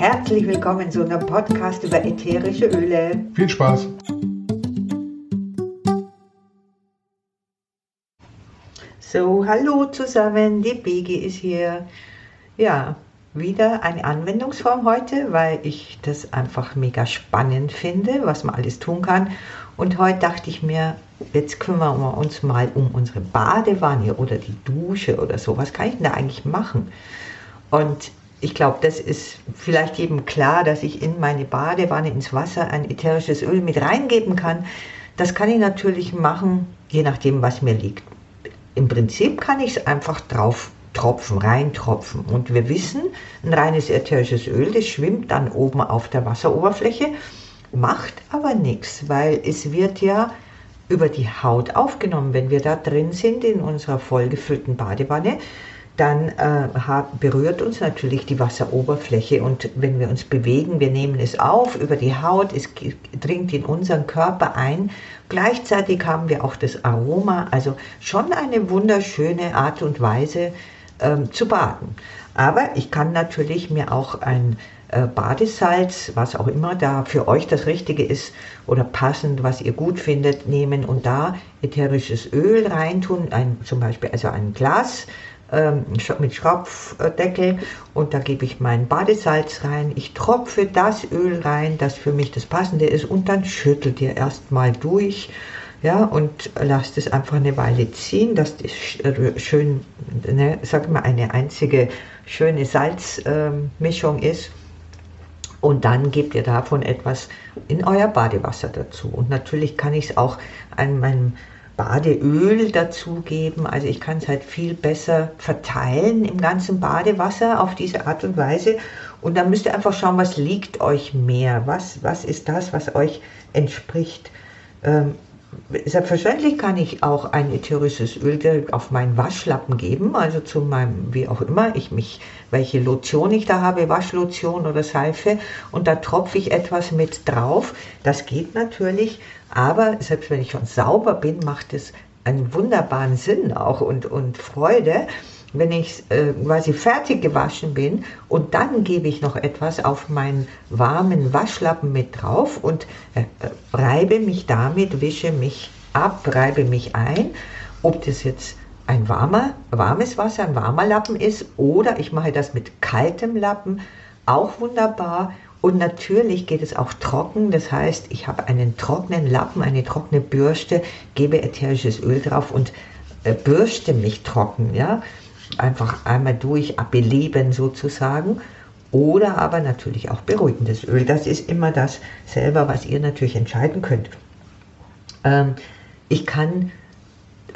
Herzlich willkommen zu einem Podcast über ätherische Öle. Viel Spaß! So, hallo zusammen, die Begi ist hier. Ja, wieder eine Anwendungsform heute, weil ich das einfach mega spannend finde, was man alles tun kann. Und heute dachte ich mir, jetzt kümmern wir uns mal um unsere Badewanne oder die Dusche oder so. Was kann ich denn da eigentlich machen? Und ich glaube, das ist vielleicht jedem klar, dass ich in meine Badewanne, ins Wasser ein ätherisches Öl mit reingeben kann. Das kann ich natürlich machen, je nachdem, was mir liegt. Im Prinzip kann ich es einfach drauf tropfen, reintropfen. Und wir wissen, ein reines ätherisches Öl, das schwimmt dann oben auf der Wasseroberfläche, macht aber nichts, weil es wird ja über die Haut aufgenommen. Wenn wir da drin sind in unserer vollgefüllten Badewanne, dann äh, berührt uns natürlich die Wasseroberfläche und wenn wir uns bewegen, wir nehmen es auf über die Haut, es dringt in unseren Körper ein. Gleichzeitig haben wir auch das Aroma, also schon eine wunderschöne Art und Weise ähm, zu baden. Aber ich kann natürlich mir auch ein äh, Badesalz, was auch immer da für euch das Richtige ist oder passend, was ihr gut findet, nehmen und da ätherisches Öl reintun, ein, zum Beispiel also ein Glas ähm, mit Schraubdeckel und da gebe ich mein Badesalz rein. Ich tropfe das Öl rein, das für mich das Passende ist und dann schüttelt ihr erstmal durch ja, und lasst es einfach eine Weile ziehen, dass das schön, ne, sag mal, eine einzige schöne Salzmischung ähm, ist. Und dann gebt ihr davon etwas in euer Badewasser dazu. Und natürlich kann ich es auch an meinem Badeöl dazugeben. Also ich kann es halt viel besser verteilen im ganzen Badewasser auf diese Art und Weise. Und dann müsst ihr einfach schauen, was liegt euch mehr. Was, was ist das, was euch entspricht. Ähm, Selbstverständlich kann ich auch ein ätherisches Öl direkt auf meinen Waschlappen geben, also zu meinem, wie auch immer, ich mich, welche Lotion ich da habe, Waschlotion oder Seife, und da tropfe ich etwas mit drauf. Das geht natürlich, aber selbst wenn ich schon sauber bin, macht es einen wunderbaren Sinn auch und, und Freude wenn ich äh, quasi fertig gewaschen bin und dann gebe ich noch etwas auf meinen warmen Waschlappen mit drauf und äh, reibe mich damit, wische mich ab, reibe mich ein, ob das jetzt ein warmer, warmes Wasser, ein warmer Lappen ist oder ich mache das mit kaltem Lappen, auch wunderbar. Und natürlich geht es auch trocken, das heißt, ich habe einen trockenen Lappen, eine trockene Bürste, gebe ätherisches Öl drauf und äh, bürste mich trocken, ja einfach einmal durch beleben sozusagen. Oder aber natürlich auch beruhigendes Öl. Das ist immer das selber, was ihr natürlich entscheiden könnt. Ähm, ich kann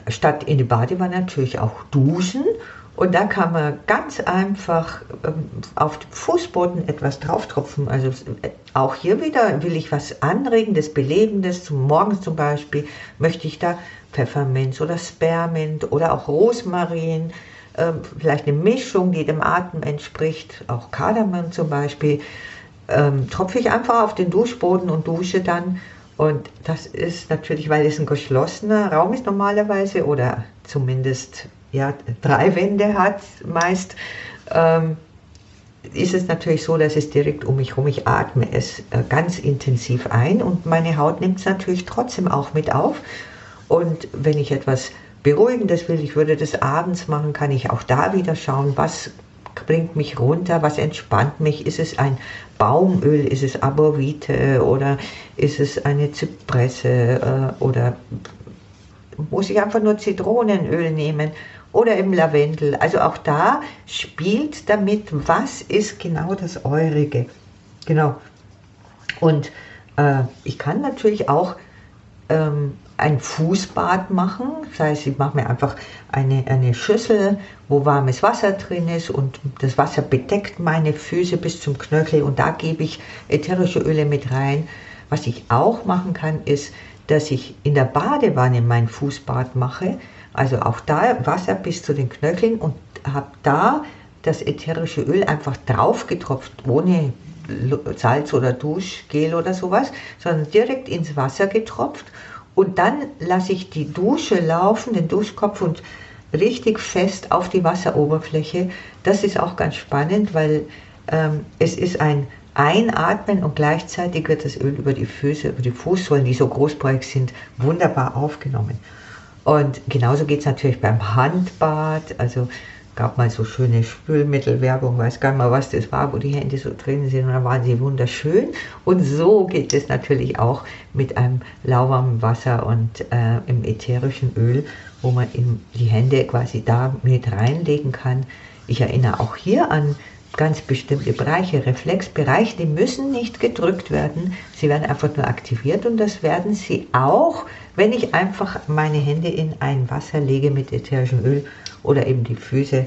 statt in die Badewanne natürlich auch duschen und da kann man ganz einfach ähm, auf dem Fußboden etwas drauftropfen. Also äh, auch hier wieder will ich was Anregendes, Belebendes, zum Morgens zum Beispiel, möchte ich da Pfefferminz oder Spermint oder auch Rosmarin, ähm, vielleicht eine Mischung, die dem Atem entspricht, auch Kardamom zum Beispiel, ähm, tropfe ich einfach auf den Duschboden und dusche dann. Und das ist natürlich, weil es ein geschlossener Raum ist normalerweise oder zumindest ja, drei Wände hat meist, ähm, ist es natürlich so, dass es direkt um mich herum, ich atme es äh, ganz intensiv ein und meine Haut nimmt es natürlich trotzdem auch mit auf. Und wenn ich etwas Beruhigendes will, ich würde das abends machen, kann ich auch da wieder schauen, was bringt mich runter, was entspannt mich. Ist es ein Baumöl, ist es Aborite oder ist es eine Zypresse äh, oder muss ich einfach nur Zitronenöl nehmen oder eben Lavendel. Also auch da spielt damit, was ist genau das Eurige. Genau. Und äh, ich kann natürlich auch ähm, ein Fußbad machen. Das heißt, ich mache mir einfach eine, eine Schüssel, wo warmes Wasser drin ist und das Wasser bedeckt meine Füße bis zum Knöchel und da gebe ich ätherische Öle mit rein. Was ich auch machen kann, ist, dass ich in der Badewanne mein Fußbad mache. Also auch da Wasser bis zu den Knöcheln und habe da das ätherische Öl einfach drauf getropft, ohne Salz oder Duschgel oder sowas, sondern direkt ins Wasser getropft und dann lasse ich die Dusche laufen, den Duschkopf und richtig fest auf die Wasseroberfläche. Das ist auch ganz spannend, weil ähm, es ist ein Einatmen und gleichzeitig wird das Öl über die Füße, über die Fußsohlen, die so großbräuchig sind, wunderbar aufgenommen. Und genauso geht es natürlich beim Handbad. Also gab mal so schöne Spülmittelwerbung, weiß gar nicht mal, was das war, wo die Hände so drin sind und dann waren sie wunderschön. Und so geht es natürlich auch mit einem lauwarmen Wasser und äh, im ätherischen Öl, wo man die Hände quasi da mit reinlegen kann. Ich erinnere auch hier an ganz bestimmte Bereiche, Reflexbereiche, die müssen nicht gedrückt werden, sie werden einfach nur aktiviert und das werden sie auch, wenn ich einfach meine Hände in ein Wasser lege mit ätherischem Öl oder eben die Füße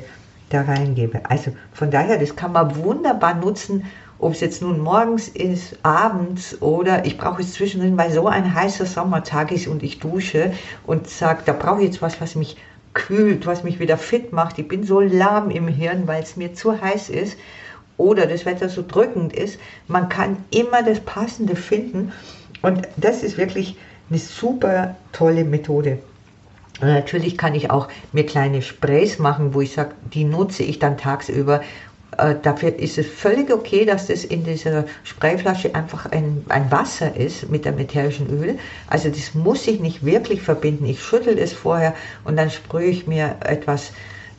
da reingebe. Also von daher, das kann man wunderbar nutzen, ob es jetzt nun morgens ist, abends oder ich brauche es zwischendrin, weil so ein heißer Sommertag ist und ich dusche und sage, da brauche ich jetzt was, was mich kühlt, was mich wieder fit macht. Ich bin so lahm im Hirn, weil es mir zu heiß ist oder das Wetter so drückend ist. Man kann immer das Passende finden und das ist wirklich eine super tolle Methode. Natürlich kann ich auch mir kleine Sprays machen, wo ich sage, die nutze ich dann tagsüber. Äh, dafür ist es völlig okay, dass das in dieser Sprayflasche einfach ein, ein Wasser ist mit dem ätherischen Öl. Also das muss ich nicht wirklich verbinden. Ich schüttel es vorher und dann sprühe ich mir etwas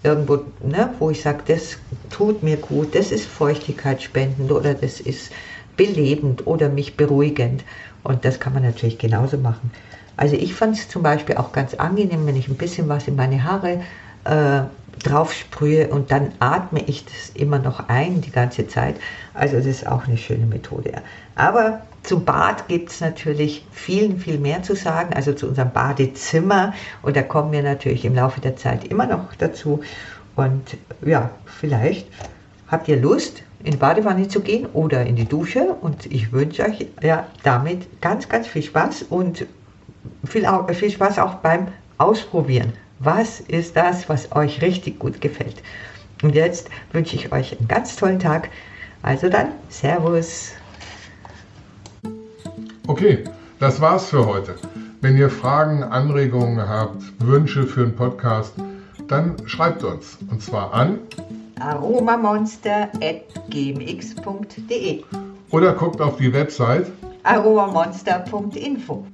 irgendwo, ne, wo ich sage, das tut mir gut, das ist feuchtigkeitsspendend oder das ist belebend oder mich beruhigend. Und das kann man natürlich genauso machen. Also ich fand es zum Beispiel auch ganz angenehm, wenn ich ein bisschen was in meine Haare äh, drauf sprühe und dann atme ich das immer noch ein die ganze Zeit. Also das ist auch eine schöne Methode. Aber zum Bad gibt es natürlich viel, viel mehr zu sagen, also zu unserem Badezimmer. Und da kommen wir natürlich im Laufe der Zeit immer noch dazu. Und ja, vielleicht habt ihr Lust, in die Badewanne zu gehen oder in die Dusche. Und ich wünsche euch ja damit ganz, ganz viel Spaß und viel, viel Spaß auch beim Ausprobieren. Was ist das, was euch richtig gut gefällt? Und jetzt wünsche ich euch einen ganz tollen Tag. Also dann, Servus. Okay, das war's für heute. Wenn ihr Fragen, Anregungen habt, Wünsche für einen Podcast, dann schreibt uns. Und zwar an aromamonster.gmx.de oder guckt auf die Website aromamonster.info.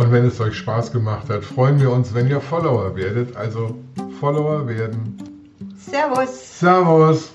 Und wenn es euch Spaß gemacht hat, freuen wir uns, wenn ihr Follower werdet. Also Follower werden. Servus. Servus.